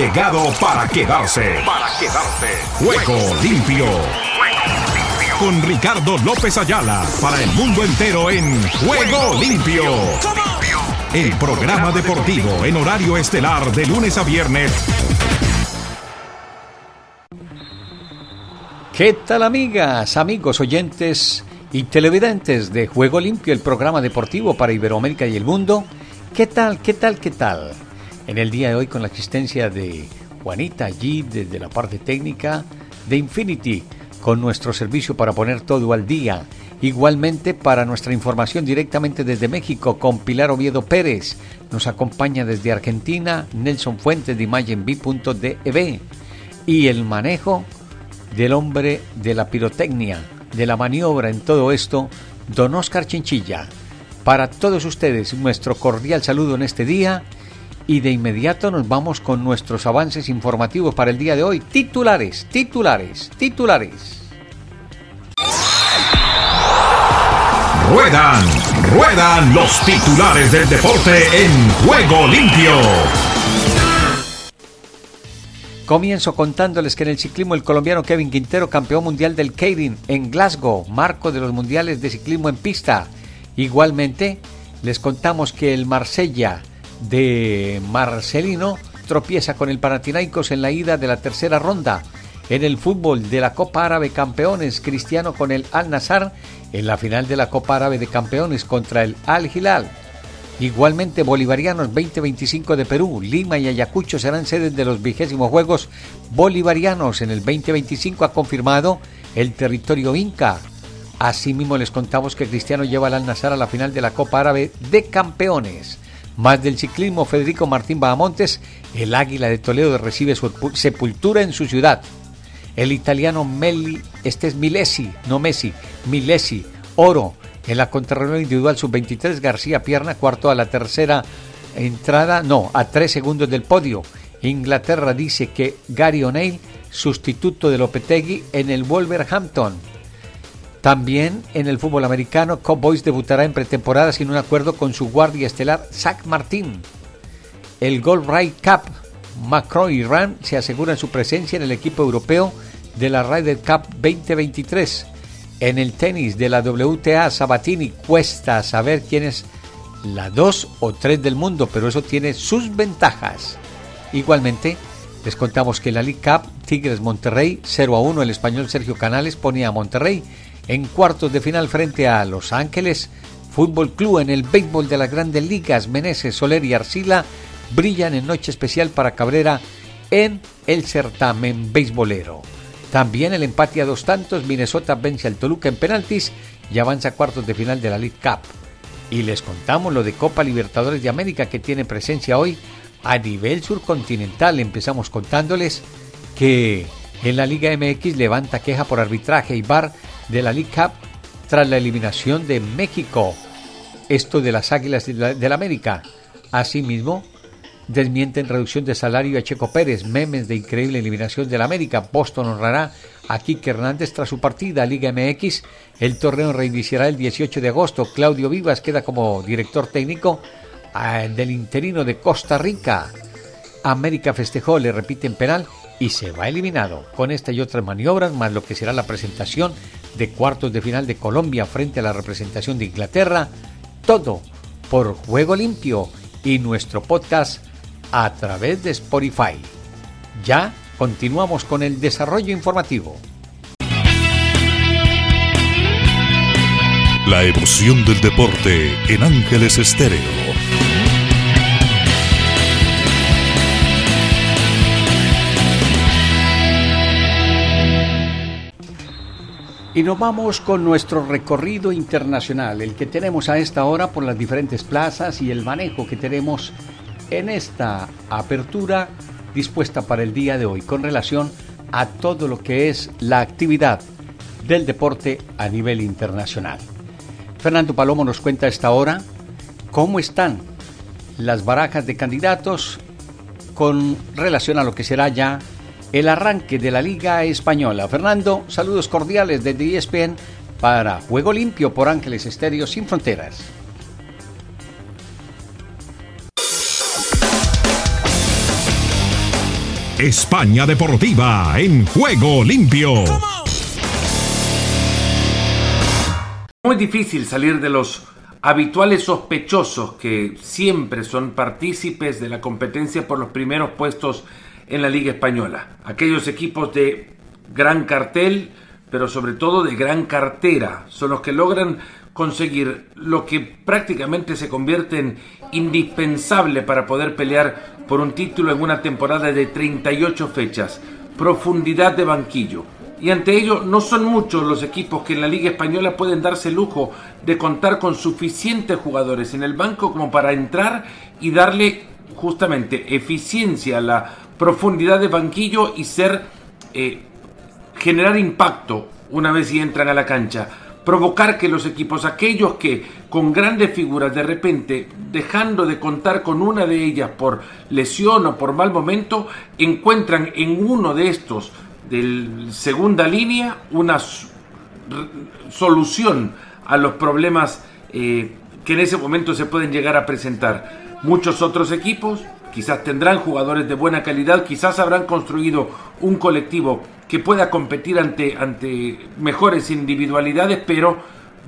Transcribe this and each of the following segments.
llegado para quedarse. Para quedarse. Juego limpio. Con Ricardo López Ayala para el mundo entero en Juego limpio. El programa deportivo en horario estelar de lunes a viernes. ¿Qué tal amigas, amigos oyentes y televidentes de Juego Limpio, el programa deportivo para Iberoamérica y el mundo? ¿Qué tal, qué tal, qué tal? En el día de hoy con la existencia de Juanita allí desde la parte técnica de Infinity con nuestro servicio para poner todo al día. Igualmente para nuestra información directamente desde México con Pilar Oviedo Pérez. Nos acompaña desde Argentina Nelson Fuentes de ImagenB.dev y el manejo del hombre de la pirotecnia, de la maniobra en todo esto, don Oscar Chinchilla. Para todos ustedes, nuestro cordial saludo en este día y de inmediato nos vamos con nuestros avances informativos para el día de hoy. Titulares, titulares, titulares. Ruedan, ruedan los titulares del deporte en juego limpio. Comienzo contándoles que en el ciclismo el colombiano Kevin Quintero, campeón mundial del Keirin en Glasgow, marco de los mundiales de ciclismo en pista. Igualmente, les contamos que el Marsella de Marcelino tropieza con el Panathinaikos en la ida de la tercera ronda. En el fútbol de la Copa Árabe Campeones, Cristiano con el Al Nazar en la final de la Copa Árabe de Campeones contra el Al Hilal. Igualmente, Bolivarianos 2025 de Perú, Lima y Ayacucho serán sedes de los vigésimos Juegos Bolivarianos. En el 2025 ha confirmado el territorio Inca. Asimismo, les contamos que Cristiano lleva al Al-Nazar a la final de la Copa Árabe de Campeones. Más del ciclismo, Federico Martín Bahamontes, el Águila de Toledo recibe su sepultura en su ciudad. El italiano Meli, este es Milesi, no Messi, Milesi, oro, en la contrarreloj individual sub-23, García Pierna, cuarto a la tercera entrada, no, a tres segundos del podio. Inglaterra dice que Gary O'Neill, sustituto de Lopetegui en el Wolverhampton. También en el fútbol americano, Cowboys debutará en pretemporada sin un acuerdo con su guardia estelar, Zach Martin. El Gold Right Cup, Macron y Ram se aseguran su presencia en el equipo europeo de la Ryder Cup 2023. En el tenis de la WTA, Sabatini cuesta saber quién es la 2 o 3 del mundo, pero eso tiene sus ventajas. Igualmente, les contamos que la League Cup, Tigres Monterrey, 0 a 1, el español Sergio Canales ponía a Monterrey en cuartos de final frente a Los Ángeles. Fútbol Club en el béisbol de las grandes ligas, Meneses, Soler y Arcila brillan en noche especial para Cabrera en el certamen beisbolero. También el empate a dos tantos, Minnesota vence al Toluca en penaltis y avanza a cuartos de final de la League Cup. Y les contamos lo de Copa Libertadores de América que tiene presencia hoy a nivel surcontinental. Empezamos contándoles que en la Liga MX levanta queja por arbitraje y bar de la League Cup tras la eliminación de México. Esto de las Águilas de la, América. Asimismo, desmienten reducción de salario a Checo Pérez, memes de increíble eliminación del América. Boston honrará a Kike Hernández tras su partida Liga MX. El torneo reiniciará el 18 de agosto. Claudio Vivas queda como director técnico ah, del interino de Costa Rica. América festejó, le repiten penal y se va eliminado. Con esta y otras maniobras, más lo que será la presentación de cuartos de final de Colombia frente a la representación de Inglaterra, todo por Juego Limpio y nuestro podcast a través de Spotify. Ya continuamos con el desarrollo informativo. La emoción del deporte en Ángeles Estéreo. Y nos vamos con nuestro recorrido internacional, el que tenemos a esta hora por las diferentes plazas y el manejo que tenemos en esta apertura dispuesta para el día de hoy con relación a todo lo que es la actividad del deporte a nivel internacional. Fernando Palomo nos cuenta esta hora cómo están las barajas de candidatos con relación a lo que será ya el arranque de la Liga Española. Fernando, saludos cordiales desde ESPN para Juego Limpio por Ángeles Estéreo Sin Fronteras. España Deportiva en juego limpio. Muy difícil salir de los habituales sospechosos que siempre son partícipes de la competencia por los primeros puestos en la Liga Española. Aquellos equipos de gran cartel, pero sobre todo de gran cartera, son los que logran conseguir lo que prácticamente se convierte en indispensable para poder pelear por un título en una temporada de 38 fechas, profundidad de banquillo. Y ante ello no son muchos los equipos que en la Liga Española pueden darse el lujo de contar con suficientes jugadores en el banco como para entrar y darle justamente eficiencia a la profundidad de banquillo y ser eh, generar impacto una vez y entran a la cancha provocar que los equipos, aquellos que con grandes figuras de repente, dejando de contar con una de ellas por lesión o por mal momento, encuentran en uno de estos de segunda línea una solución a los problemas eh, que en ese momento se pueden llegar a presentar. Muchos otros equipos quizás tendrán jugadores de buena calidad, quizás habrán construido un colectivo que pueda competir ante, ante mejores individualidades, pero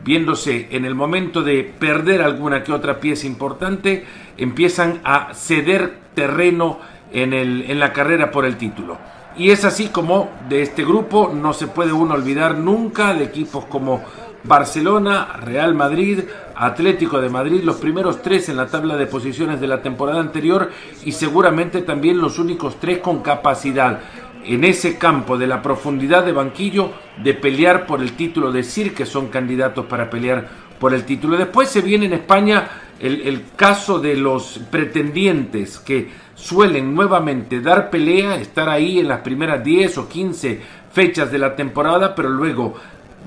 viéndose en el momento de perder alguna que otra pieza importante, empiezan a ceder terreno en, el, en la carrera por el título. Y es así como de este grupo no se puede uno olvidar nunca de equipos como Barcelona, Real Madrid, Atlético de Madrid, los primeros tres en la tabla de posiciones de la temporada anterior y seguramente también los únicos tres con capacidad en ese campo de la profundidad de banquillo de pelear por el título, decir que son candidatos para pelear por el título. Después se viene en España el, caso de los pretendientes que suelen nuevamente dar pelea, estar ahí en las primeras 10 o 15 fechas de la temporada, pero luego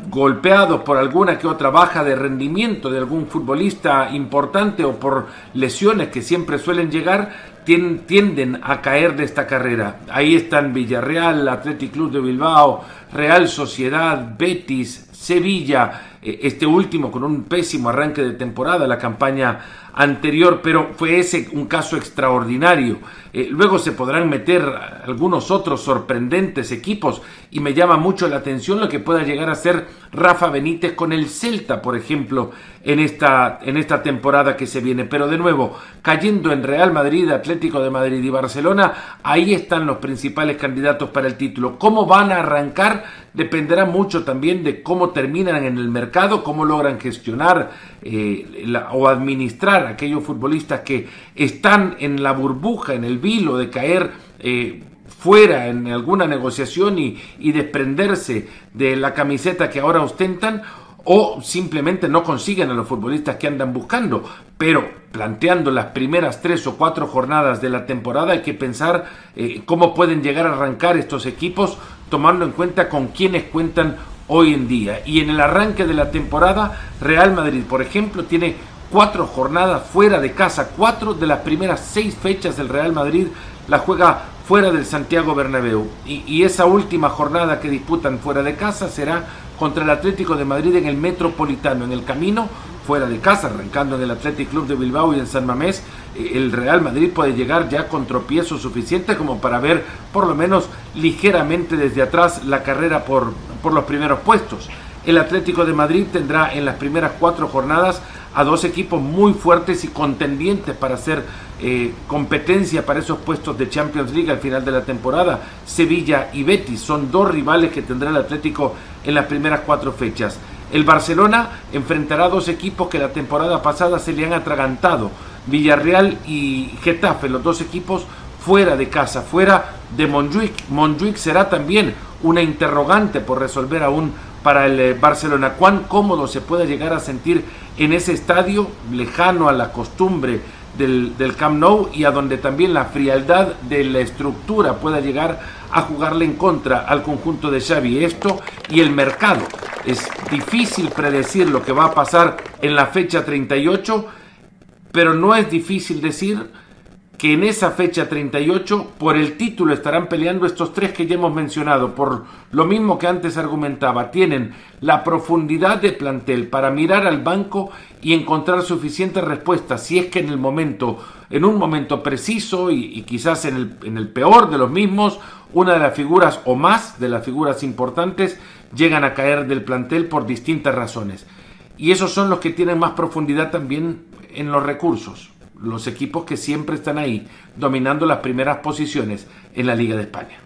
golpeados por alguna que otra baja de rendimiento de algún futbolista importante o por lesiones que siempre suelen llegar, tienden a caer de esta carrera. Ahí están Villarreal, Athletic Club de Bilbao, Real Sociedad, Betis, Sevilla, eh, este último con un pésimo arranque de temporada, la campaña anterior, pero fue ese un caso extraordinario. Eh, luego se podrán meter algunos otros sorprendentes equipos y me llama mucho la atención lo que pueda llegar a ser Rafa Benítez con el Celta, por ejemplo, en esta, en esta temporada que se viene. Pero de nuevo, cayendo en Real Madrid, Atlético de Madrid y Barcelona, ahí están los principales candidatos para el título. ¿Cómo van a arrancar? Dependerá mucho también de cómo terminan en el mercado, cómo logran gestionar eh, o administrar aquellos futbolistas que están en la burbuja, en el vilo de caer eh, fuera en alguna negociación y, desprenderse de la camiseta que ahora ostentan o simplemente no consiguen a los futbolistas que andan buscando. Pero planteando las primeras tres o cuatro jornadas de la temporada hay que pensar eh, cómo pueden llegar a arrancar estos equipos tomando en cuenta con quienes cuentan hoy en día. Y en el arranque de la temporada, Real Madrid, por ejemplo, tiene cuatro jornadas fuera de casa, cuatro de las primeras seis fechas del Real Madrid la juega fuera del Santiago Bernabéu. Y, esa última jornada que disputan fuera de casa será contra el Atlético de Madrid en el Metropolitano, en el camino fuera de casa, arrancando en el Athletic Club de Bilbao y en San Mamés, eh, el Real Madrid puede llegar ya con tropiezos suficientes como para ver por lo menos ligeramente desde atrás la carrera por, por los primeros puestos. El Atlético de Madrid tendrá en las primeras cuatro jornadas a dos equipos muy fuertes y contendientes para hacer eh, competencia para esos puestos de Champions League al final de la temporada. Sevilla y Betis son dos rivales que tendrá el Atlético en las primeras cuatro fechas. El Barcelona enfrentará a dos equipos que la temporada pasada se le han atragantado, Villarreal y Getafe, los dos equipos fuera de casa, fuera de Montjuic. Montjuic será también una interrogante por resolver aún para el eh, Barcelona. Cuán cómodo se puede llegar a sentir en ese estadio lejano a la costumbre del, del, Camp Nou y a donde también la frialdad de la estructura pueda llegar a jugarle en contra al conjunto de Xavi. Esto y el mercado. Es difícil predecir lo que va a pasar en la fecha 38, pero no es difícil decir que en esa fecha 38 por el título estarán peleando estos tres que ya hemos mencionado, por lo mismo que antes argumentaba, tienen la profundidad de plantel para mirar al banco y encontrar suficientes respuestas, si es que en el momento, en un momento preciso y, quizás en el, en el peor de los mismos, una de las figuras o más de las figuras importantes llegan a caer del plantel por distintas razones. Y esos son los que tienen más profundidad también en los recursos los equipos que siempre están ahí, dominando las primeras posiciones en la Liga de España.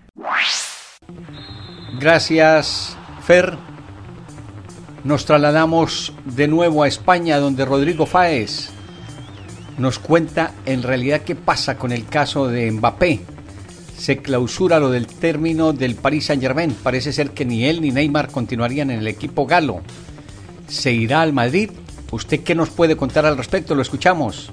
Gracias, Fer. Nos trasladamos de nuevo a España, donde Rodrigo Fáez nos cuenta en realidad qué pasa con el caso de Mbappé. Se clausura lo del término del Paris Saint Germain. Parece ser que ni él ni Neymar continuarían en el equipo galo. ¿Se irá al Madrid? ¿Usted qué nos puede contar al respecto? Lo escuchamos.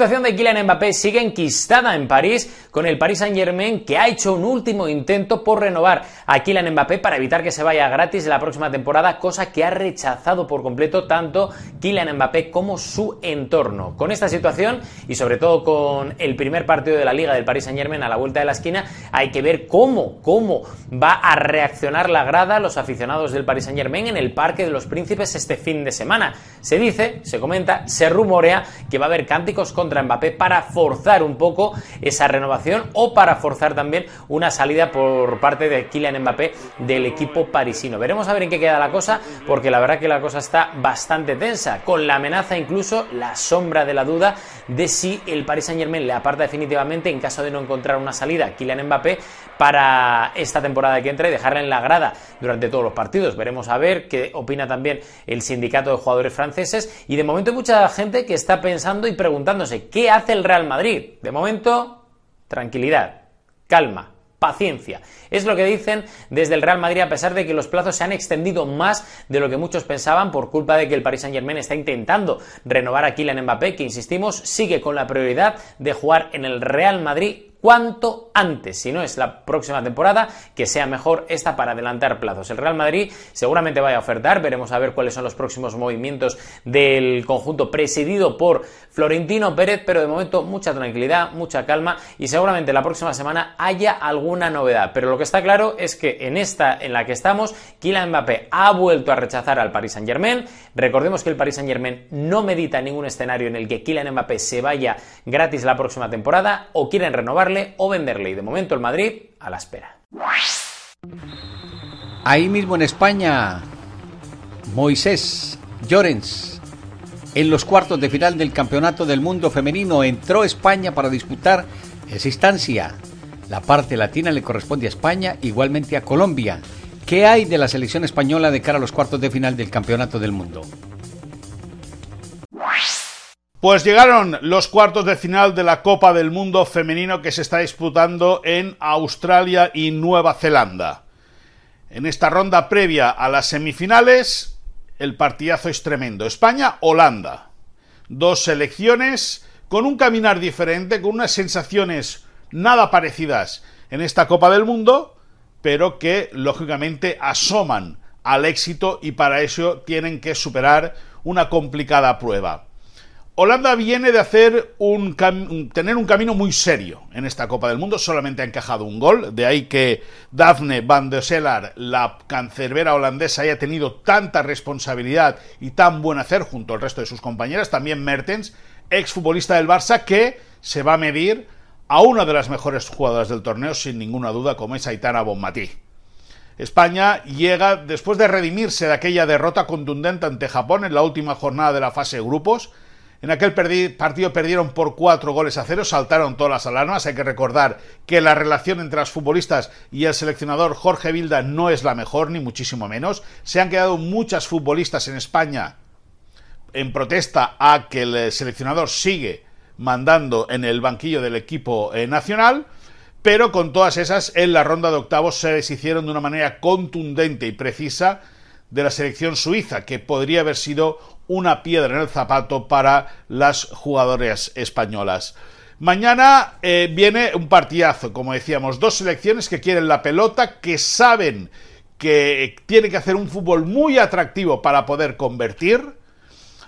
Situación de Kylian Mbappé sigue enquistada en París con el Paris Saint-Germain que ha hecho un último intento por renovar a Kylian Mbappé para evitar que se vaya gratis la próxima temporada, cosa que ha rechazado por completo tanto Kylian Mbappé como su entorno. Con esta situación y sobre todo con el primer partido de la Liga del Paris Saint-Germain a la vuelta de la esquina, hay que ver cómo cómo va a reaccionar la grada los aficionados del Paris Saint-Germain en el Parque de los Príncipes este fin de semana. Se dice, se comenta, se rumorea que va a haber cánticos contra Mbappé para forzar un poco esa renovación o para forzar también una salida por parte de Kylian Mbappé del equipo parisino. Veremos a ver en qué queda la cosa, porque la verdad que la cosa está bastante tensa, con la amenaza incluso, la sombra de la duda de si el Paris Saint Germain le aparta definitivamente en caso de no encontrar una salida Kylian Mbappé para esta temporada que entra y dejarla en la grada durante todos los partidos. Veremos a ver qué opina también el sindicato de jugadores franceses y de momento hay mucha gente que está pensando y preguntándose ¿Qué hace el Real Madrid? De momento, tranquilidad, calma, paciencia. Es lo que dicen desde el Real Madrid a pesar de que los plazos se han extendido más de lo que muchos pensaban por culpa de que el Paris Saint-Germain está intentando renovar a Kylian Mbappé, que insistimos, sigue con la prioridad de jugar en el Real Madrid cuanto antes, si no es la próxima temporada, que sea mejor esta para adelantar plazos. El Real Madrid seguramente vaya a ofertar, veremos a ver cuáles son los próximos movimientos del conjunto presidido por Florentino Pérez, pero de momento mucha tranquilidad, mucha calma y seguramente la próxima semana haya alguna novedad. Pero lo que está claro es que en esta en la que estamos, Kylian Mbappé ha vuelto a rechazar al Paris Saint-Germain. Recordemos que el Paris Saint-Germain no medita ningún escenario en el que Kylian Mbappé se vaya gratis la próxima temporada o quieren o venderle. Y de momento el Madrid a la espera. Ahí mismo en España, Moisés Llorens, en los cuartos de final del Campeonato del Mundo Femenino, entró España para disputar esa instancia. La parte latina le corresponde a España, igualmente a Colombia. ¿Qué hay de la selección española de cara a los cuartos de final del Campeonato del Mundo? Pues llegaron los cuartos de final de la Copa del Mundo femenino que se está disputando en Australia y Nueva Zelanda. En esta ronda previa a las semifinales, el partidazo es tremendo. España-Holanda. Dos selecciones con un caminar diferente, con unas sensaciones nada parecidas en esta Copa del Mundo, pero que lógicamente asoman al éxito y para eso tienen que superar una complicada prueba. Holanda viene de hacer un tener un camino muy serio en esta Copa del Mundo, solamente ha encajado un gol, de ahí que Daphne van der Selaar, la cancerbera holandesa, haya tenido tanta responsabilidad y tan buen hacer junto al resto de sus compañeras, también Mertens, exfutbolista del Barça, que se va a medir a una de las mejores jugadoras del torneo, sin ninguna duda, como es Aitana Bonmatí. España llega después de redimirse de aquella derrota contundente ante Japón en la última jornada de la fase de grupos, en aquel partido perdieron por cuatro goles a cero, saltaron todas las alarmas. Hay que recordar que la relación entre los futbolistas y el seleccionador Jorge Vilda no es la mejor, ni muchísimo menos. Se han quedado muchas futbolistas en España en protesta a que el seleccionador sigue mandando en el banquillo del equipo eh, nacional. Pero con todas esas, en la ronda de octavos se deshicieron de una manera contundente y precisa de la selección suiza, que podría haber sido una piedra en el zapato para las jugadoras españolas. Mañana eh, viene un partidazo, como decíamos, dos selecciones que quieren la pelota, que saben que tienen que hacer un fútbol muy atractivo para poder convertir.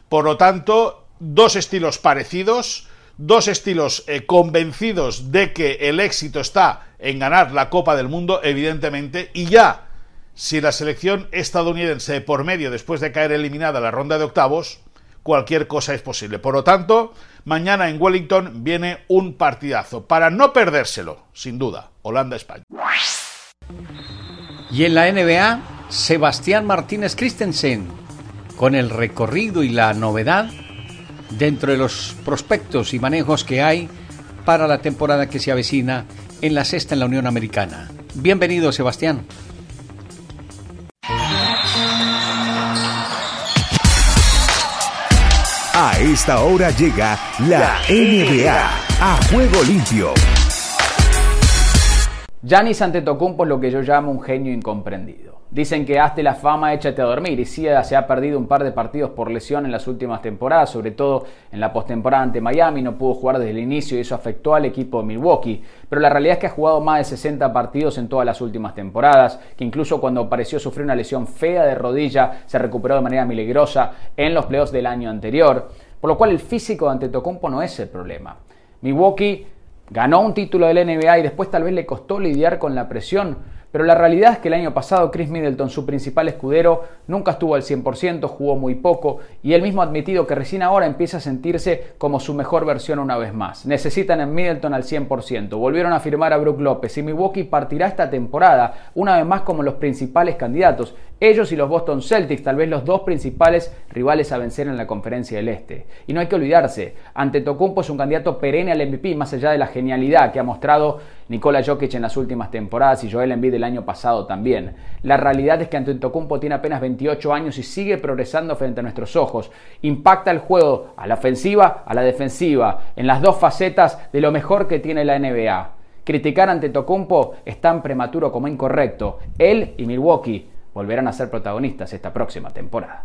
Por lo tanto, dos estilos parecidos, dos estilos eh, convencidos de que el éxito está en ganar la Copa del Mundo, evidentemente, y ya si la selección estadounidense por medio después de caer eliminada la ronda de octavos, cualquier cosa es posible. Por lo tanto, mañana en Wellington viene un partidazo para no perdérselo, sin duda, Holanda-España. Y en la NBA, Sebastián Martínez Christensen, con el recorrido y la novedad dentro de los prospectos y manejos que hay para la temporada que se avecina en la sexta en la Unión Americana. Bienvenido, Sebastián. Esta hora llega la NBA a juego limpio. Giannis Antetokounmpo es lo que yo llamo un genio incomprendido. Dicen que hazte la fama, échate a dormir. Y sí, se ha perdido un par de partidos por lesión en las últimas temporadas, sobre todo en la postemporada ante Miami. No pudo jugar desde el inicio y eso afectó al equipo de Milwaukee. Pero la realidad es que ha jugado más de 60 partidos en todas las últimas temporadas, que incluso cuando pareció sufrir una lesión fea de rodilla, se recuperó de manera milagrosa en los playoffs del año anterior. Por lo cual el físico de Antetokounmpo no es el problema. Milwaukee ganó un título del NBA y después tal vez le costó lidiar con la presión pero la realidad es que el año pasado Chris Middleton, su principal escudero, nunca estuvo al 100%, jugó muy poco y él mismo ha admitido que recién ahora empieza a sentirse como su mejor versión una vez más. Necesitan en Middleton al 100%. Volvieron a firmar a Brook López y Milwaukee partirá esta temporada una vez más como los principales candidatos. Ellos y los Boston Celtics, tal vez los dos principales rivales a vencer en la conferencia del Este. Y no hay que olvidarse, ante Tocumpo es un candidato perenne al MVP, más allá de la genialidad que ha mostrado Nikola Jokic en las últimas temporadas y Joel Embiid el año pasado también. La realidad es que Antetokounmpo tiene apenas 28 años y sigue progresando frente a nuestros ojos. Impacta el juego a la ofensiva, a la defensiva, en las dos facetas de lo mejor que tiene la NBA. Criticar ante Tocumpo es tan prematuro como incorrecto. Él y Milwaukee volverán a ser protagonistas esta próxima temporada.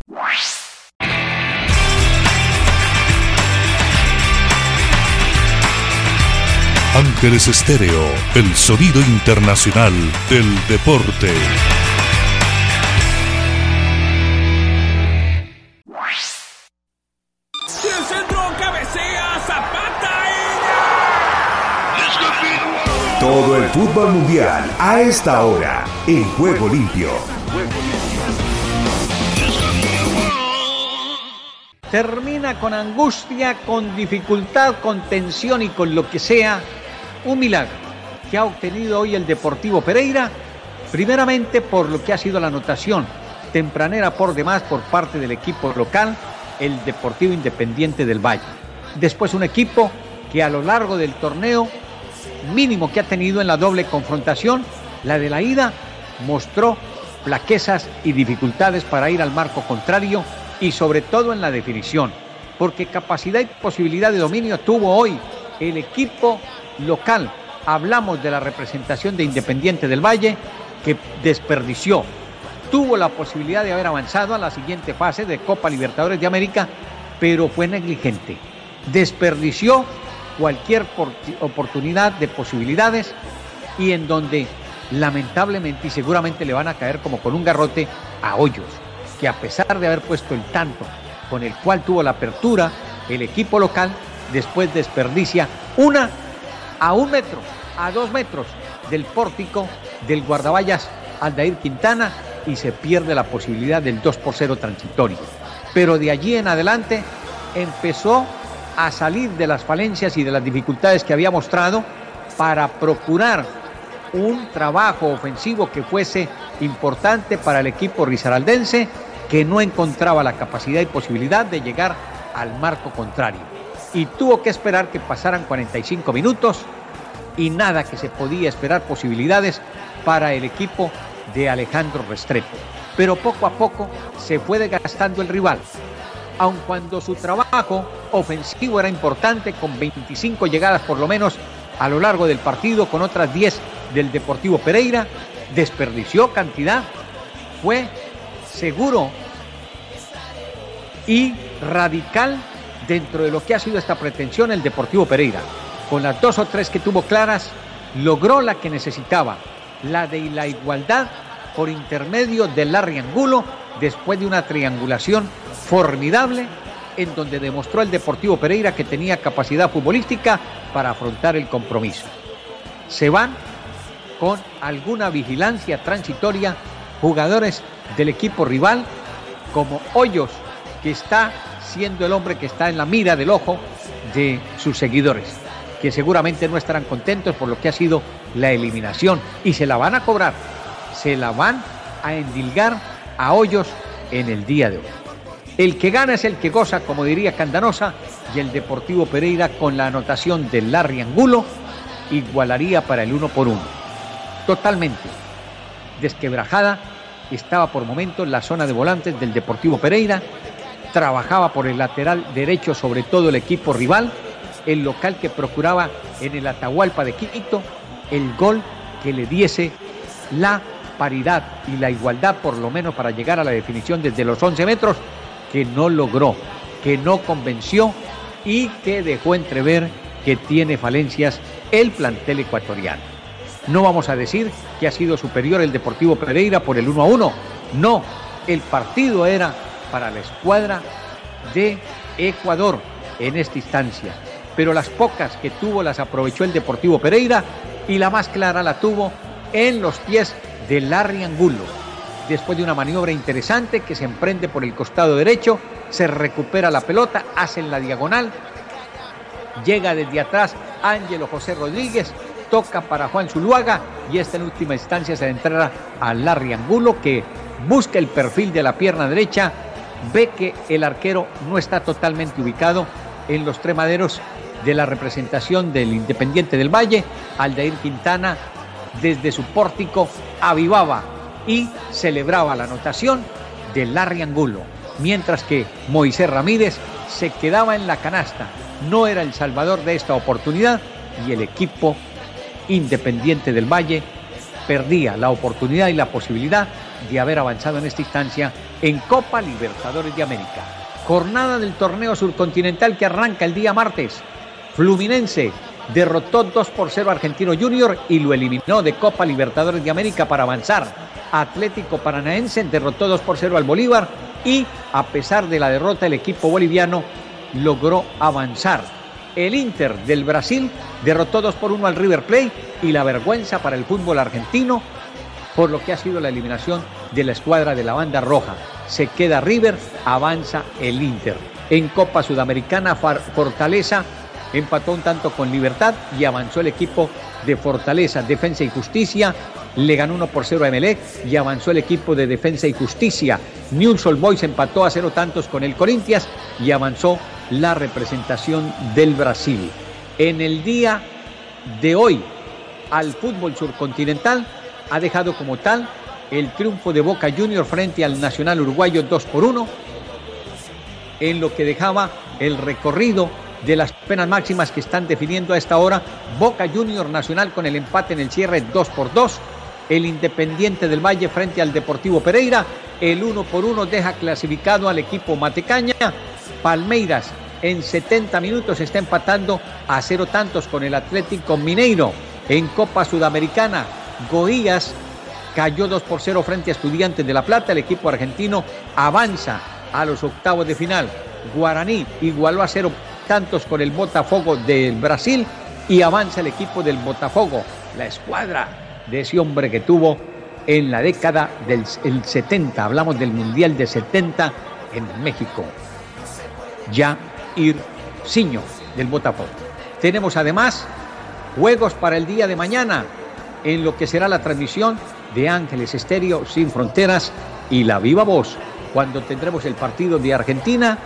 Ángeles Estéreo, el sonido internacional del deporte. Todo el fútbol mundial a esta hora en Juego Limpio. Termina con angustia, con dificultad, con tensión y con lo que sea un milagro que ha obtenido hoy el Deportivo Pereira, primeramente por lo que ha sido la anotación tempranera por demás por parte del equipo local, el Deportivo Independiente del Valle. Después un equipo que a lo largo del torneo mínimo que ha tenido en la doble confrontación, la de la ida, mostró plaquezas y dificultades para ir al marco contrario y sobre todo en la definición, porque capacidad y posibilidad de dominio tuvo hoy el equipo local. Hablamos de la representación de Independiente del Valle que desperdició. Tuvo la posibilidad de haber avanzado a la siguiente fase de Copa Libertadores de América, pero fue negligente. Desperdició cualquier oportunidad de posibilidades y en donde lamentablemente y seguramente le van a caer como con un garrote a Hoyos, que a pesar de haber puesto el tanto con el cual tuvo la apertura, el equipo local después desperdicia una a un metro, a dos metros del pórtico del guardaballas Aldair Quintana y se pierde la posibilidad del 2 por 0 transitorio. Pero de allí en adelante empezó a salir de las falencias y de las dificultades que había mostrado para procurar un trabajo ofensivo que fuese importante para el equipo risaraldense que no encontraba la capacidad y posibilidad de llegar al marco contrario. Y tuvo que esperar que pasaran 45 minutos y nada que se podía esperar posibilidades para el equipo de Alejandro Restrepo. Pero poco a poco se fue desgastando el rival aun cuando su trabajo ofensivo era importante, con 25 llegadas por lo menos a lo largo del partido, con otras 10 del Deportivo Pereira, desperdició cantidad, fue seguro y radical dentro de lo que ha sido esta pretensión el Deportivo Pereira. Con las dos o tres que tuvo claras, logró la que necesitaba, la de la igualdad por intermedio del Larry Angulo, después de una triangulación formidable en donde demostró el Deportivo Pereira que tenía capacidad futbolística para afrontar el compromiso. Se van con alguna vigilancia transitoria jugadores del equipo rival como Hoyos, que está siendo el hombre que está en la mira del ojo de sus seguidores, que seguramente no estarán contentos por lo que ha sido la eliminación y se la van a cobrar, se la van a endilgar a Hoyos en el día de hoy. El que gana es el que goza, como diría Candanosa, y el Deportivo Pereira con la anotación de Larry Angulo igualaría para el uno por uno. Totalmente desquebrajada estaba por momentos la zona de volantes del Deportivo Pereira, trabajaba por el lateral derecho sobre todo el equipo rival, el local que procuraba en el Atahualpa de Quito el gol que le diese la paridad y la igualdad por lo menos para llegar a la definición desde los 11 metros que no logró, que no convenció y que dejó entrever que tiene falencias el plantel ecuatoriano. No vamos a decir que ha sido superior el Deportivo Pereira por el 1 a 1. No, el partido era para la escuadra de Ecuador en esta instancia. Pero las pocas que tuvo las aprovechó el Deportivo Pereira y la más clara la tuvo en los pies de Larry Angulo. Después de una maniobra interesante que se emprende por el costado derecho, se recupera la pelota, hacen la diagonal, llega desde atrás Ángelo José Rodríguez, toca para Juan Zuluaga y esta en última instancia se entrará a Larry Angulo que busca el perfil de la pierna derecha, ve que el arquero no está totalmente ubicado en los tremaderos de la representación del Independiente del Valle, Aldair Quintana desde su pórtico avivaba y celebraba la anotación de Larry Angulo, mientras que Moisés Ramírez se quedaba en la canasta, no era el salvador de esta oportunidad y el equipo Independiente del Valle perdía la oportunidad y la posibilidad de haber avanzado en esta instancia en Copa Libertadores de América. Jornada del torneo surcontinental que arranca el día martes. Fluminense derrotó 2 por 0 Argentino Junior y lo eliminó de Copa Libertadores de América para avanzar. Atlético Paranaense derrotó 2 por 0 al Bolívar y a pesar de la derrota el equipo boliviano logró avanzar el Inter del Brasil derrotó 2 por 1 al River Plate y la vergüenza para el fútbol argentino por lo que ha sido la eliminación de la escuadra de la banda roja. Se queda River, avanza el Inter. En Copa Sudamericana, Fortaleza empató un tanto con Libertad y avanzó el equipo de Fortaleza, Defensa y Justicia. Le ganó 1 por 0 a Emelec y avanzó el equipo de Defensa y Justicia. Newell's Old Boys empató a cero tantos con el Corinthians y avanzó la representación del Brasil. En el día de hoy, al fútbol surcontinental ha dejado como tal el triunfo de Boca Junior frente al Nacional Uruguayo 2 por 1, en lo que dejaba el recorrido de las penas máximas que están definiendo a esta hora Boca Junior Nacional con el empate en el cierre 2 por 2, el Independiente del Valle frente al Deportivo Pereira, el 1 por 1 deja clasificado al equipo Matecaña, Palmeiras en 70 minutos está empatando a cero tantos con el Atlético Mineiro. En Copa Sudamericana, Goías cayó 2 por 0 frente a Estudiantes de La Plata. El equipo argentino avanza a los octavos de final. Guaraní igualó a cero tantos con el Botafogo del Brasil y avanza el equipo del Botafogo, la escuadra de ese hombre que tuvo en la década del 70. Hablamos del Mundial de 70 en México. Ya Irciño del Botafogo. Tenemos además juegos para el día de mañana en lo que será la transmisión de Ángeles Estéreo Sin Fronteras y La Viva Voz, cuando tendremos el partido de Argentina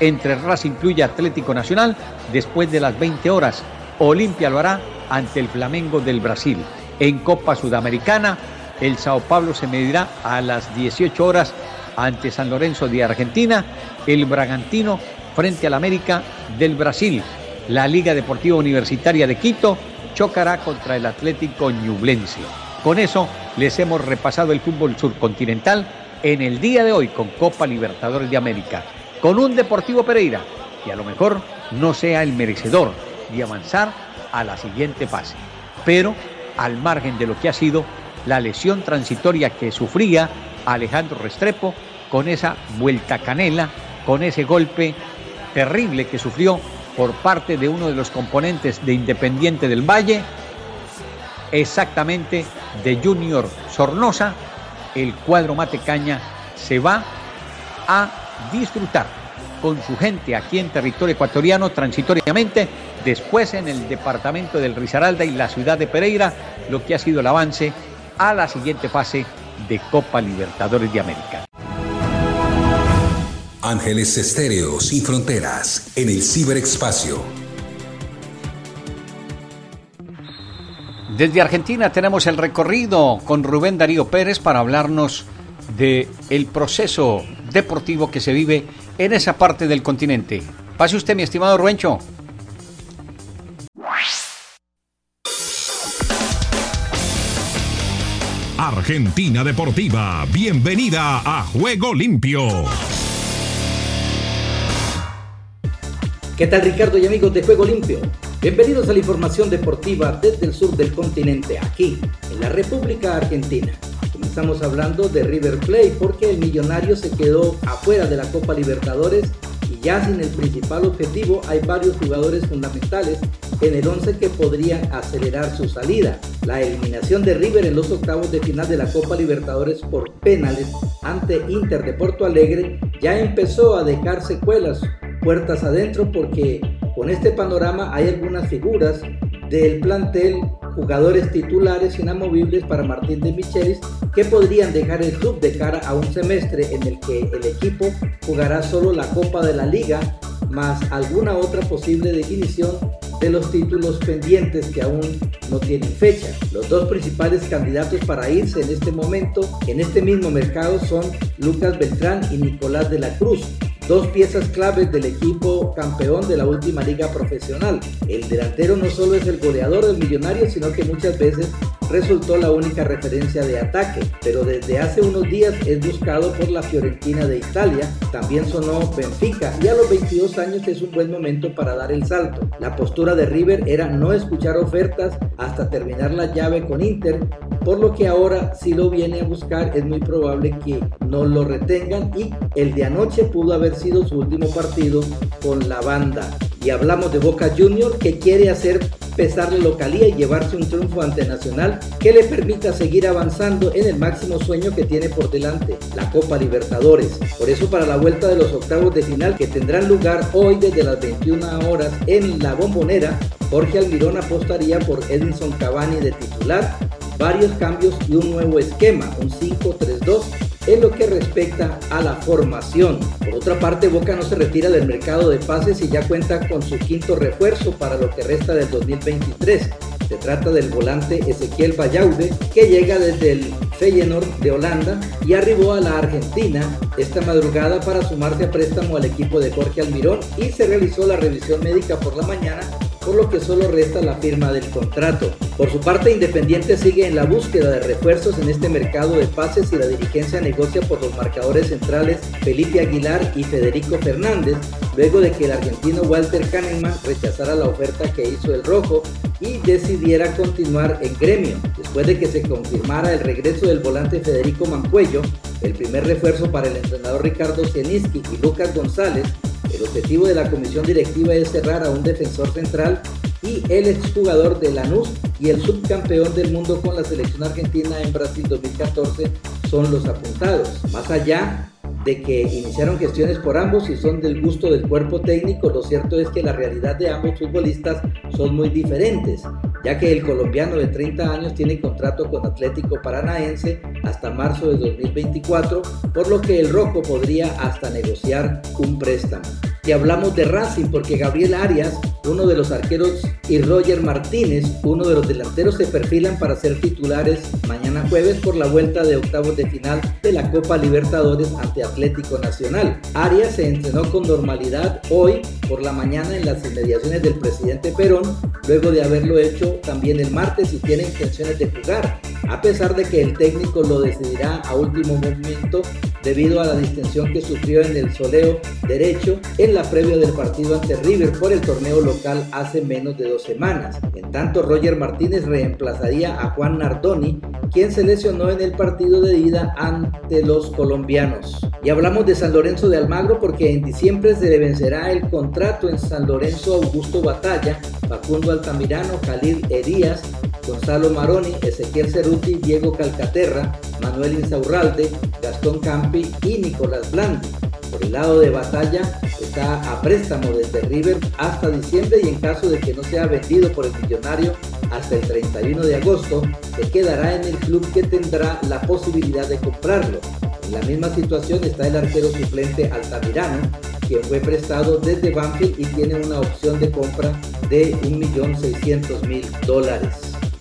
entre Racing Club Atlético Nacional después de las 20 horas. Olimpia lo hará ante el Flamengo del Brasil. En Copa Sudamericana, el Sao Paulo se medirá a las 18 horas ante San Lorenzo de Argentina. El Bragantino frente al América del Brasil. La Liga Deportiva Universitaria de Quito chocará contra el Atlético Ñublense. Con eso les hemos repasado el fútbol surcontinental en el día de hoy con Copa Libertadores de América, con un Deportivo Pereira que a lo mejor no sea el merecedor de avanzar a la siguiente fase, pero al margen de lo que ha sido la lesión transitoria que sufría Alejandro Restrepo con esa vuelta canela, con ese golpe terrible que sufrió por parte de uno de los componentes de Independiente del Valle, exactamente de Junior Sornosa, el cuadro Matecaña se va a disfrutar con su gente aquí en territorio ecuatoriano transitoriamente, después en el departamento del Risaralda y la ciudad de Pereira, lo que ha sido el avance a la siguiente fase de Copa Libertadores de América. Ángeles Estéreo sin fronteras en el ciberespacio. Desde Argentina tenemos el recorrido con Rubén Darío Pérez para hablarnos de el proceso deportivo que se vive en esa parte del continente. Pase usted, mi estimado Ruencho. Argentina Deportiva, bienvenida a Juego Limpio. ¿Qué tal Ricardo y amigos de Juego Limpio? Bienvenidos a la información deportiva desde el sur del continente, aquí, en la República Argentina. Comenzamos hablando de River Plate porque el millonario se quedó afuera de la Copa Libertadores y ya sin el principal objetivo hay varios jugadores fundamentales en el 11 que podrían acelerar su salida. La eliminación de River en los octavos de final de la Copa Libertadores por penales ante Inter de Porto Alegre ya empezó a dejar secuelas puertas adentro porque con este panorama hay algunas figuras del plantel, jugadores titulares inamovibles para Martín de Michelis que podrían dejar el club de cara a un semestre en el que el equipo jugará solo la Copa de la Liga más alguna otra posible definición de los títulos pendientes que aún no tienen fecha. Los dos principales candidatos para irse en este momento, en este mismo mercado, son Lucas Beltrán y Nicolás de la Cruz, dos piezas claves del equipo campeón de la última liga profesional. El delantero no solo es el goleador del millonario, sino que muchas veces resultó la única referencia de ataque, pero desde hace unos días es buscado por la Fiorentina de Italia, también sonó Benfica y a los 22 años es un buen momento para dar el salto. La postura de River era no escuchar ofertas hasta terminar la llave con Inter, por lo que ahora si lo viene a buscar es muy probable que no lo retengan y el de anoche pudo haber sido su último partido con la banda. Y hablamos de Boca Junior que quiere hacer pesar la localía y llevarse un triunfo ante Nacional que le permita seguir avanzando en el máximo sueño que tiene por delante, la Copa Libertadores. Por eso para la vuelta de los octavos de final que tendrán lugar hoy desde las 21 horas en la bombonera, Jorge Almirón apostaría por Edinson Cavani de titular, varios cambios y un nuevo esquema, un 5-3-2 en lo que respecta a la formación. Por otra parte, Boca no se retira del mercado de pases y ya cuenta con su quinto refuerzo para lo que resta del 2023. Se trata del volante Ezequiel Vallaude, que llega desde el Feyenoord de Holanda y arribó a la Argentina esta madrugada para sumarse a préstamo al equipo de Jorge Almirón y se realizó la revisión médica por la mañana por lo que solo resta la firma del contrato. Por su parte, Independiente sigue en la búsqueda de refuerzos en este mercado de pases y la dirigencia negocia por los marcadores centrales Felipe Aguilar y Federico Fernández, luego de que el argentino Walter Kahneman rechazara la oferta que hizo el Rojo y decidiera continuar en gremio. Después de que se confirmara el regreso del volante Federico Mancuello, el primer refuerzo para el entrenador Ricardo Zieninski y Lucas González, el objetivo de la comisión directiva es cerrar a un defensor central y el exjugador de Lanús y el subcampeón del mundo con la selección argentina en Brasil 2014 son los apuntados. Más allá de que iniciaron gestiones por ambos y son del gusto del cuerpo técnico, lo cierto es que la realidad de ambos futbolistas son muy diferentes, ya que el colombiano de 30 años tiene contrato con Atlético Paranaense hasta marzo de 2024, por lo que el rojo podría hasta negociar un préstamo. Y hablamos de Racing porque Gabriel Arias, uno de los arqueros, y Roger Martínez, uno de los delanteros, se perfilan para ser titulares mañana jueves por la vuelta de octavos de final de la Copa Libertadores ante Atlético Nacional. Arias se entrenó con normalidad hoy por la mañana en las inmediaciones del presidente Perón, luego de haberlo hecho también el martes y tiene intenciones de jugar, a pesar de que el técnico lo decidirá a último momento debido a la distensión que sufrió en el soleo derecho en la previa del partido ante River por el torneo local hace menos de dos semanas. En tanto, Roger Martínez reemplazaría a Juan Nardoni, quien se lesionó en el partido de ida ante los colombianos. Y hablamos de San Lorenzo de Almagro porque en diciembre se le vencerá el contrato en San Lorenzo Augusto Batalla, Facundo Altamirano, Khalil Elías, Gonzalo Maroni, Ezequiel Ceruti, Diego Calcaterra, Manuel Insaurralde, Gastón Campi y Nicolás Blandi. Por el lado de batalla está a préstamo desde River hasta diciembre y en caso de que no sea vendido por el millonario hasta el 31 de agosto, se quedará en el club que tendrá la posibilidad de comprarlo. En la misma situación está el arquero suplente Altamirano, quien fue prestado desde Banfield y tiene una opción de compra de 1.600.000 dólares.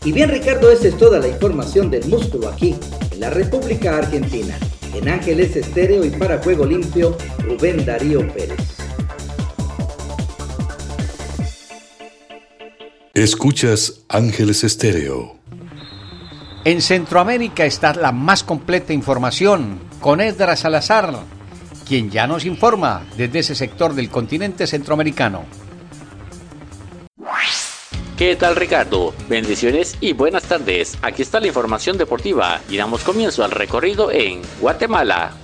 Y bien Ricardo, esa es toda la información del músculo aquí, en la República Argentina. En Ángeles Estéreo y para Juego Limpio, Rubén Darío Pérez. Escuchas Ángeles Estéreo. En Centroamérica está la más completa información con Edra Salazar, quien ya nos informa desde ese sector del continente centroamericano. ¿Qué tal Ricardo? Bendiciones y buenas tardes. Aquí está la información deportiva y damos comienzo al recorrido en Guatemala.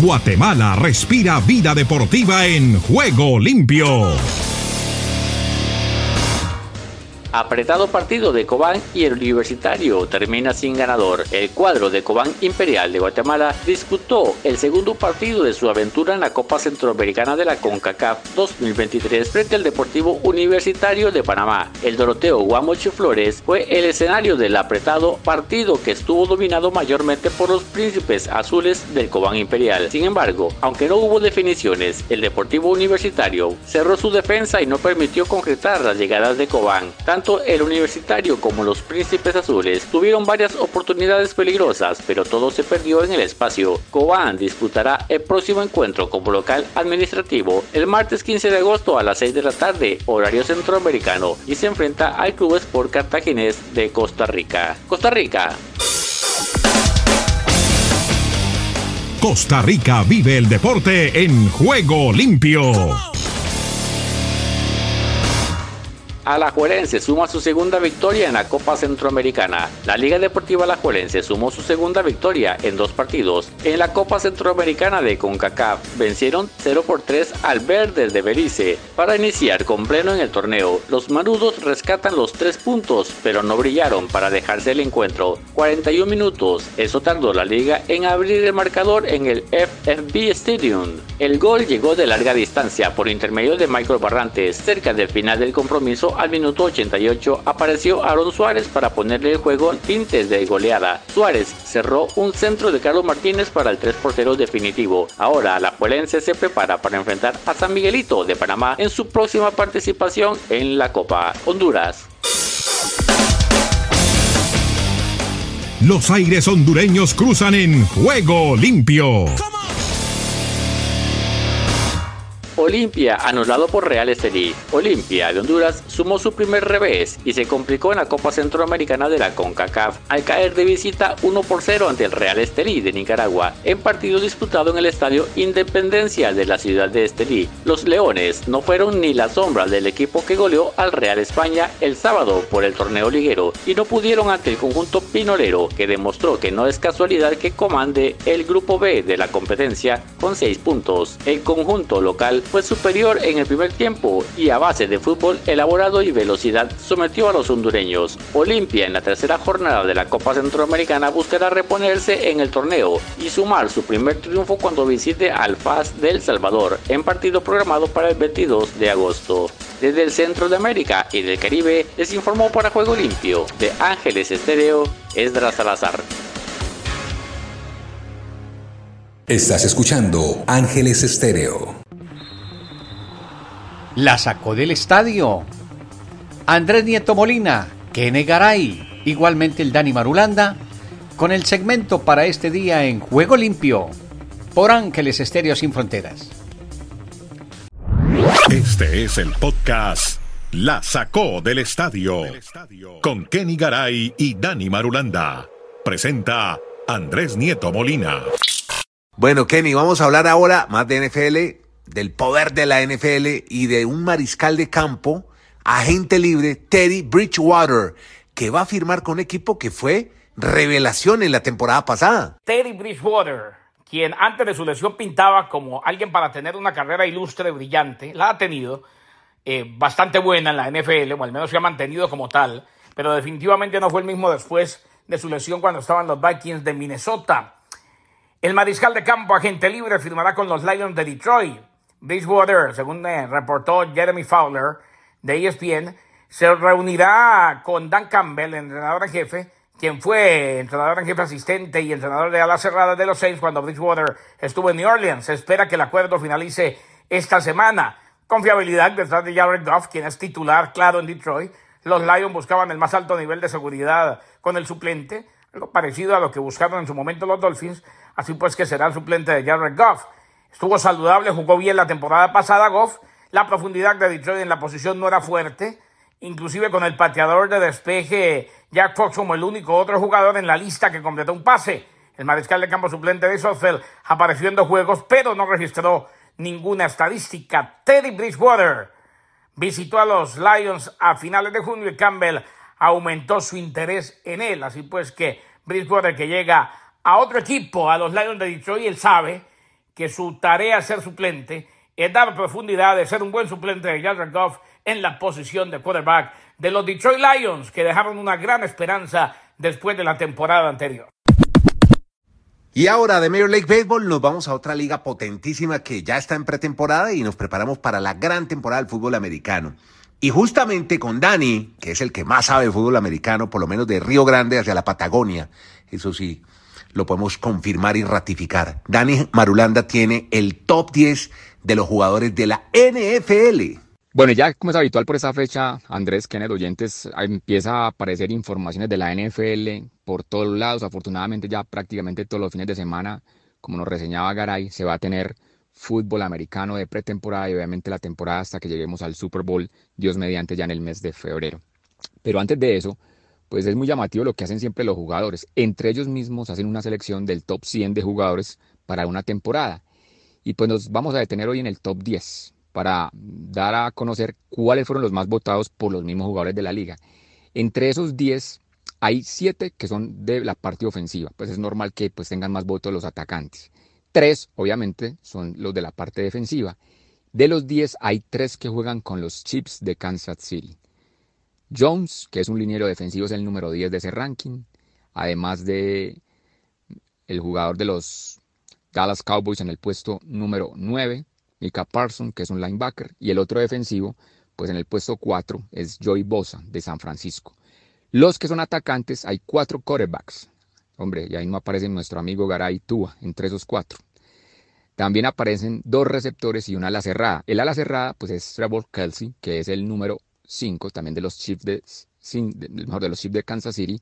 Guatemala respira vida deportiva en juego limpio. Apretado partido de Cobán y el Universitario termina sin ganador. El cuadro de Cobán Imperial de Guatemala disputó el segundo partido de su aventura en la Copa Centroamericana de la CONCACAF 2023 frente al Deportivo Universitario de Panamá. El Doroteo Guamocho Flores fue el escenario del apretado partido que estuvo dominado mayormente por los príncipes azules del Cobán Imperial. Sin embargo, aunque no hubo definiciones, el Deportivo Universitario cerró su defensa y no permitió concretar las llegadas de Cobán. Tanto el Universitario como los Príncipes Azules tuvieron varias oportunidades peligrosas, pero todo se perdió en el espacio. Cobán disputará el próximo encuentro como local administrativo el martes 15 de agosto a las 6 de la tarde, horario centroamericano, y se enfrenta al Club Sport Cartaginés de Costa Rica. Costa Rica. Costa Rica vive el deporte en juego limpio. Alajuelense suma su segunda victoria en la Copa Centroamericana. La Liga Deportiva Alajuelense sumó su segunda victoria en dos partidos. En la Copa Centroamericana de CONCACAF vencieron 0 por 3 al Verde de Belice. Para iniciar con pleno en el torneo, los marudos rescatan los tres puntos, pero no brillaron para dejarse el encuentro. 41 minutos, eso tardó la liga en abrir el marcador en el FFB Stadium. El gol llegó de larga distancia por intermedio de Michael Barrantes. Cerca del final del compromiso al minuto 88 apareció Aaron Suárez para ponerle el juego tintes de goleada. Suárez cerró un centro de Carlos Martínez para el 3 por 0 definitivo. Ahora la Puelense se prepara para enfrentar a San Miguelito de Panamá en su próxima participación en la Copa Honduras. Los aires hondureños cruzan en juego limpio. Olimpia, anulado por Real Estelí. Olimpia de Honduras sumó su primer revés y se complicó en la Copa Centroamericana de la CONCACAF al caer de visita 1 por 0 ante el Real Estelí de Nicaragua en partido disputado en el Estadio Independencia de la ciudad de Estelí. Los Leones no fueron ni la sombra del equipo que goleó al Real España el sábado por el torneo liguero y no pudieron ante el conjunto pinolero que demostró que no es casualidad que comande el grupo B de la competencia con 6 puntos. El conjunto local fue superior en el primer tiempo y a base de fútbol elaborado y velocidad sometió a los hondureños. Olimpia en la tercera jornada de la Copa Centroamericana buscará reponerse en el torneo y sumar su primer triunfo cuando visite al FAS del Salvador en partido programado para el 22 de agosto. Desde el centro de América y del Caribe les informó para Juego Limpio de Ángeles Estéreo Esdras Salazar. Estás escuchando Ángeles Estéreo. La sacó del estadio. Andrés Nieto Molina, que Garay, igualmente el Dani Marulanda, con el segmento para este día en Juego Limpio, por Ángeles Estéreo Sin Fronteras. Este es el podcast La sacó del estadio con Kenny Garay y Dani Marulanda. Presenta Andrés Nieto Molina. Bueno, Kenny, vamos a hablar ahora más de NFL, del poder de la NFL y de un mariscal de campo, agente libre, Teddy Bridgewater, que va a firmar con un equipo que fue revelación en la temporada pasada. Teddy Bridgewater, quien antes de su lesión pintaba como alguien para tener una carrera ilustre, brillante, la ha tenido eh, bastante buena en la NFL, o al menos se ha mantenido como tal, pero definitivamente no fue el mismo después de su lesión cuando estaban los Vikings de Minnesota. El mariscal de campo, agente libre, firmará con los Lions de Detroit. Bridgewater, según eh, reportó Jeremy Fowler de ESPN, se reunirá con Dan Campbell, entrenador en jefe, quien fue entrenador en jefe asistente y entrenador de ala cerrada de los Saints cuando Bridgewater estuvo en New Orleans. Se espera que el acuerdo finalice esta semana. Confiabilidad detrás de Jared Goff, quien es titular claro en Detroit. Los Lions buscaban el más alto nivel de seguridad con el suplente, algo parecido a lo que buscaron en su momento los Dolphins, así pues que será el suplente de Jared Goff. Estuvo saludable, jugó bien la temporada pasada Goff, la profundidad de Detroit en la posición no era fuerte, inclusive con el pateador de despeje Jack Fox como el único otro jugador en la lista que completó un pase. El mariscal de campo suplente de Sotfeld apareció en dos juegos, pero no registró ninguna estadística. Teddy Bridgewater visitó a los Lions a finales de junio y Campbell aumentó su interés en él. Así pues que Bridgewater que llega a otro equipo, a los Lions de Detroit, él sabe que su tarea ser suplente, es dar profundidad, de ser un buen suplente de Jared Goff en la posición de quarterback de los Detroit Lions, que dejaron una gran esperanza después de la temporada anterior. Y ahora de Major League Baseball nos vamos a otra liga potentísima que ya está en pretemporada y nos preparamos para la gran temporada del fútbol americano. Y justamente con Dani, que es el que más sabe de fútbol americano, por lo menos de Río Grande hacia la Patagonia, eso sí, lo podemos confirmar y ratificar. Dani Marulanda tiene el top 10 de los jugadores de la NFL. Bueno, ya como es habitual por esa fecha, Andrés Kenneth Oyentes, empieza a aparecer informaciones de la NFL por todos lados. Afortunadamente ya prácticamente todos los fines de semana, como nos reseñaba Garay, se va a tener fútbol americano de pretemporada y obviamente la temporada hasta que lleguemos al Super Bowl, Dios mediante ya en el mes de febrero. Pero antes de eso, pues es muy llamativo lo que hacen siempre los jugadores. Entre ellos mismos hacen una selección del top 100 de jugadores para una temporada. Y pues nos vamos a detener hoy en el top 10 para dar a conocer cuáles fueron los más votados por los mismos jugadores de la liga. Entre esos 10 hay 7 que son de la parte ofensiva, pues es normal que pues tengan más votos los atacantes. 3 obviamente son los de la parte defensiva. De los 10 hay 3 que juegan con los Chips de Kansas City. Jones, que es un liniero defensivo, es el número 10 de ese ranking. Además de el jugador de los Dallas Cowboys en el puesto número 9, Mika Parson, que es un linebacker. Y el otro defensivo, pues en el puesto 4 es Joey Bosa de San Francisco. Los que son atacantes, hay cuatro quarterbacks. Hombre, y ahí no aparece nuestro amigo Garay Tua entre esos cuatro. También aparecen dos receptores y una ala cerrada. El ala cerrada, pues es Trevor Kelsey, que es el número 5 también de los Chiefs de, mejor, de los Chiefs de Kansas City,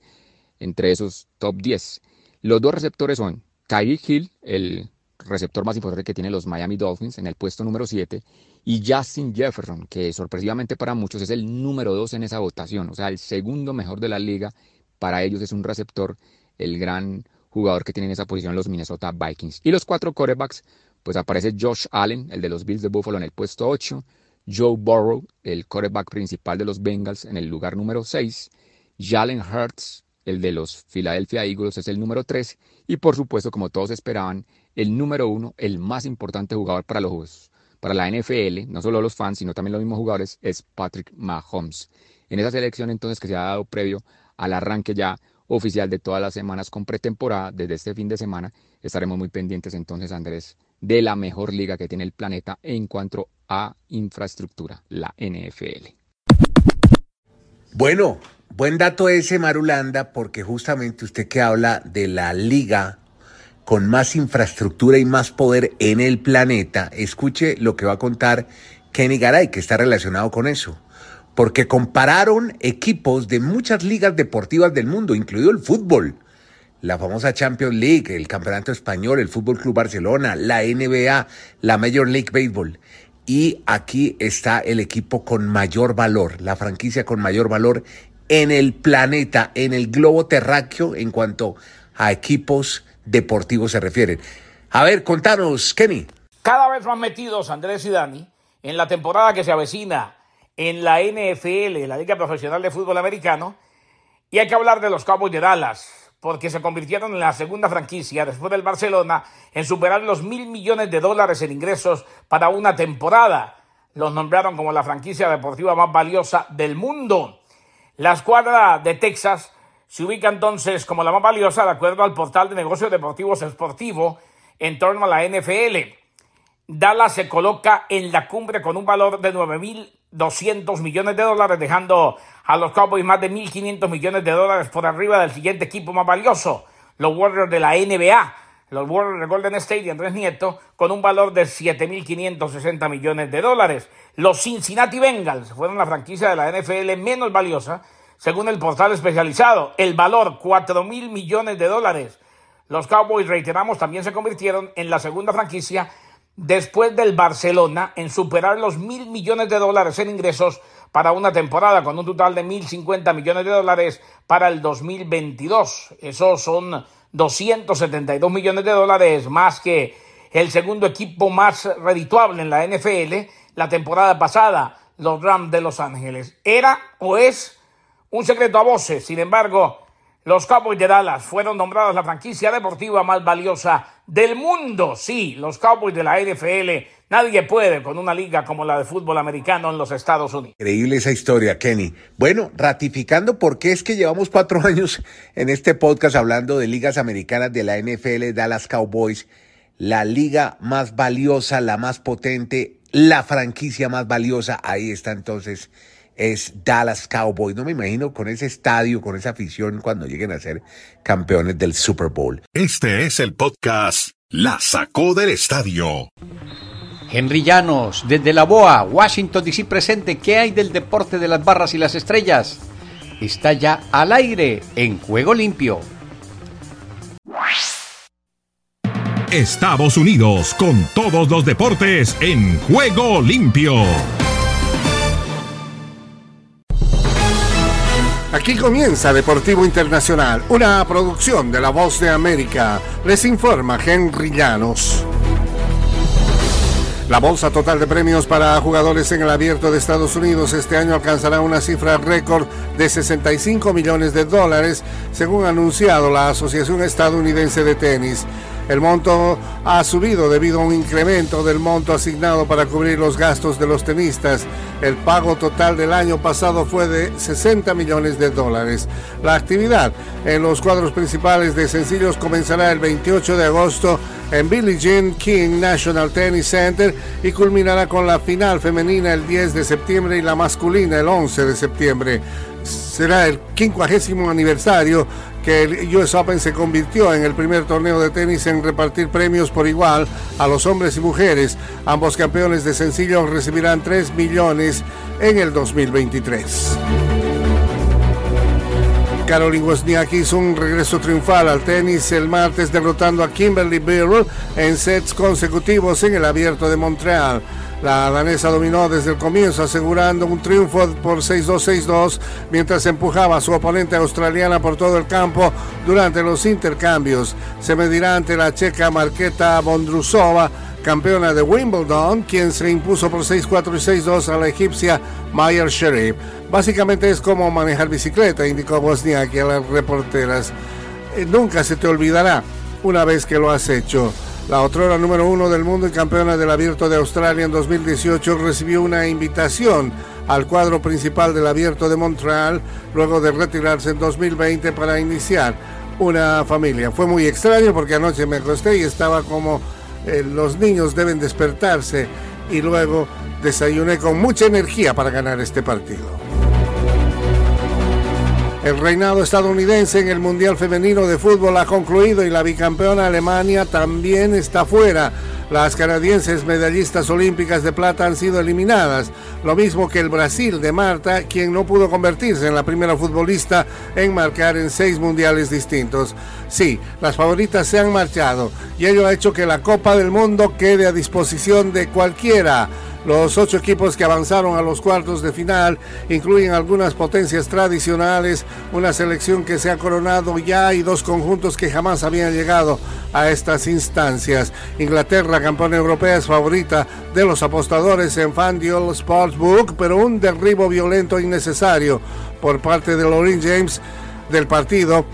entre esos top 10. Los dos receptores son Tyreek Hill, el receptor más importante que tienen los Miami Dolphins, en el puesto número 7, y Justin Jefferson, que sorpresivamente para muchos es el número 2 en esa votación, o sea, el segundo mejor de la liga. Para ellos es un receptor, el gran jugador que tiene en esa posición los Minnesota Vikings. Y los cuatro quarterbacks, pues aparece Josh Allen, el de los Bills de Buffalo, en el puesto 8, Joe Burrow, el quarterback principal de los Bengals, en el lugar número 6. Jalen Hurts, el de los Philadelphia Eagles, es el número 3. Y por supuesto, como todos esperaban, el número 1, el más importante jugador para los para la NFL, no solo los fans, sino también los mismos jugadores, es Patrick Mahomes. En esa selección entonces que se ha dado previo al arranque ya oficial de todas las semanas con pretemporada, desde este fin de semana, estaremos muy pendientes entonces, Andrés, de la mejor liga que tiene el planeta en cuanto a infraestructura, la NFL. Bueno, buen dato ese, Marulanda, porque justamente usted que habla de la liga con más infraestructura y más poder en el planeta, escuche lo que va a contar Kenny Garay, que está relacionado con eso. Porque compararon equipos de muchas ligas deportivas del mundo, incluido el fútbol la famosa Champions League, el Campeonato Español, el Fútbol Club Barcelona, la NBA, la Major League Baseball. Y aquí está el equipo con mayor valor, la franquicia con mayor valor en el planeta, en el globo terráqueo en cuanto a equipos deportivos se refieren. A ver, contanos, Kenny. Cada vez más metidos Andrés y Dani en la temporada que se avecina en la NFL, la Liga Profesional de Fútbol Americano, y hay que hablar de los Cowboys de Dallas, porque se convirtieron en la segunda franquicia después del Barcelona en superar los mil millones de dólares en ingresos para una temporada. Los nombraron como la franquicia deportiva más valiosa del mundo. La escuadra de Texas se ubica entonces como la más valiosa de acuerdo al portal de negocios deportivos Esportivo en torno a la NFL. Dallas se coloca en la cumbre con un valor de 9.200 millones de dólares, dejando a los Cowboys más de 1.500 millones de dólares por arriba del siguiente equipo más valioso, los Warriors de la NBA. Los Warriors de Golden State y Andrés Nieto con un valor de 7.560 millones de dólares. Los Cincinnati Bengals fueron la franquicia de la NFL menos valiosa, según el portal especializado. El valor, 4.000 millones de dólares. Los Cowboys, reiteramos, también se convirtieron en la segunda franquicia después del Barcelona en superar los mil millones de dólares en ingresos para una temporada, con un total de mil cincuenta millones de dólares para el 2022. Esos son 272 millones de dólares más que el segundo equipo más redituable en la NFL la temporada pasada, los Rams de Los Ángeles. Era o es un secreto a voces, sin embargo, los Cowboys de Dallas fueron nombrados la franquicia deportiva más valiosa del mundo. Sí, los Cowboys de la NFL. Nadie puede con una liga como la de fútbol americano en los Estados Unidos. Increíble esa historia, Kenny. Bueno, ratificando por qué es que llevamos cuatro años en este podcast hablando de ligas americanas de la NFL, Dallas Cowboys, la liga más valiosa, la más potente, la franquicia más valiosa. Ahí está entonces es Dallas Cowboys. No me imagino con ese estadio, con esa afición cuando lleguen a ser campeones del Super Bowl. Este es el podcast La Sacó del Estadio. Henry Llanos, desde la BOA, Washington DC presente, ¿qué hay del deporte de las barras y las estrellas? Está ya al aire en Juego Limpio. Estados Unidos con todos los deportes en Juego Limpio. Aquí comienza Deportivo Internacional, una producción de La Voz de América. Les informa Henry Llanos. La bolsa total de premios para jugadores en el abierto de Estados Unidos este año alcanzará una cifra récord de 65 millones de dólares, según ha anunciado la Asociación Estadounidense de Tenis. El monto ha subido debido a un incremento del monto asignado para cubrir los gastos de los tenistas. El pago total del año pasado fue de 60 millones de dólares. La actividad en los cuadros principales de sencillos comenzará el 28 de agosto en Billie Jean King National Tennis Center y culminará con la final femenina el 10 de septiembre y la masculina el 11 de septiembre. Será el 50 aniversario que el US Open se convirtió en el primer torneo de tenis en repartir premios por igual a los hombres y mujeres. Ambos campeones de sencillo recibirán 3 millones en el 2023. Caroline Wozniacki hizo un regreso triunfal al tenis el martes derrotando a Kimberly Birrell en sets consecutivos en el Abierto de Montreal. La danesa dominó desde el comienzo asegurando un triunfo por 6-2-6-2 mientras empujaba a su oponente australiana por todo el campo durante los intercambios. Se medirá ante la checa Marqueta Bondrusova campeona de Wimbledon, quien se impuso por 6-4 y 6-2 a la egipcia Mayer Sherif. Básicamente es como manejar bicicleta, indicó Bosniak a las reporteras. Eh, nunca se te olvidará una vez que lo has hecho. La otrora número uno del mundo y campeona del Abierto de Australia en 2018 recibió una invitación al cuadro principal del Abierto de Montreal luego de retirarse en 2020 para iniciar una familia. Fue muy extraño porque anoche me acosté y estaba como eh, los niños deben despertarse y luego desayuné con mucha energía para ganar este partido. El reinado estadounidense en el Mundial Femenino de Fútbol ha concluido y la bicampeona Alemania también está fuera. Las canadienses medallistas olímpicas de plata han sido eliminadas, lo mismo que el Brasil de Marta, quien no pudo convertirse en la primera futbolista en marcar en seis mundiales distintos. Sí, las favoritas se han marchado y ello ha hecho que la Copa del Mundo quede a disposición de cualquiera. Los ocho equipos que avanzaron a los cuartos de final incluyen algunas potencias tradicionales, una selección que se ha coronado ya y dos conjuntos que jamás habían llegado a estas instancias. Inglaterra, campeona europea, es favorita de los apostadores en FanDuel Sportsbook, pero un derribo violento e innecesario por parte de Lorin James del partido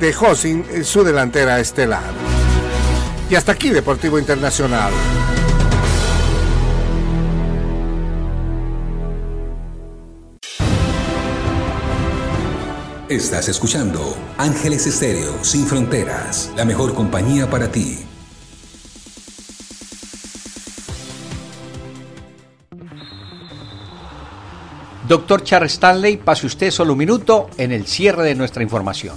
dejó sin su delantera estelar. Y hasta aquí Deportivo Internacional. Estás escuchando Ángeles Estéreo Sin Fronteras, la mejor compañía para ti. Doctor Charles Stanley, pase usted solo un minuto en el cierre de nuestra información.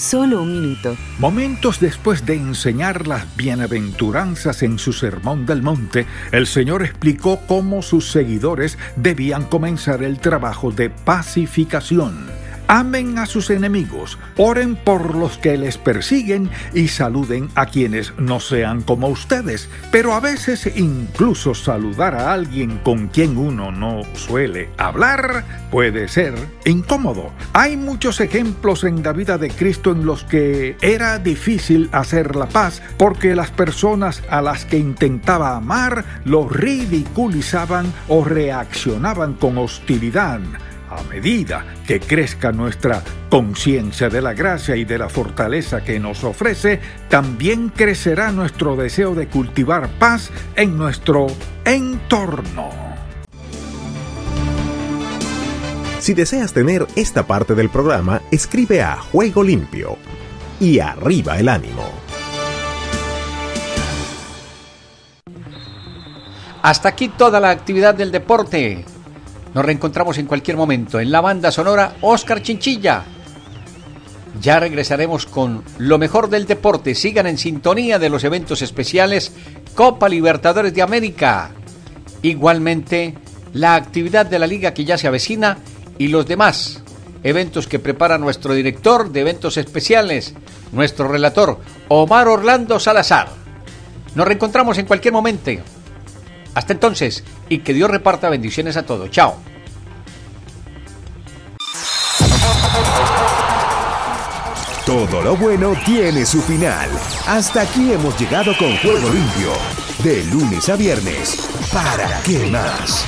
Solo un minuto. Momentos después de enseñar las bienaventuranzas en su Sermón del Monte, el Señor explicó cómo sus seguidores debían comenzar el trabajo de pacificación. Amen a sus enemigos, oren por los que les persiguen y saluden a quienes no sean como ustedes. Pero a veces incluso saludar a alguien con quien uno no suele hablar puede ser incómodo. Hay muchos ejemplos en la vida de Cristo en los que era difícil hacer la paz porque las personas a las que intentaba amar lo ridiculizaban o reaccionaban con hostilidad. A medida que crezca nuestra conciencia de la gracia y de la fortaleza que nos ofrece, también crecerá nuestro deseo de cultivar paz en nuestro entorno. Si deseas tener esta parte del programa, escribe a Juego Limpio y arriba el ánimo. Hasta aquí toda la actividad del deporte. Nos reencontramos en cualquier momento en la banda sonora Oscar Chinchilla. Ya regresaremos con lo mejor del deporte. Sigan en sintonía de los eventos especiales Copa Libertadores de América. Igualmente, la actividad de la liga que ya se avecina y los demás eventos que prepara nuestro director de eventos especiales, nuestro relator Omar Orlando Salazar. Nos reencontramos en cualquier momento. Hasta entonces, y que Dios reparta bendiciones a todos. Chao. Todo lo bueno tiene su final. Hasta aquí hemos llegado con Juego Limpio. De lunes a viernes. ¿Para qué más?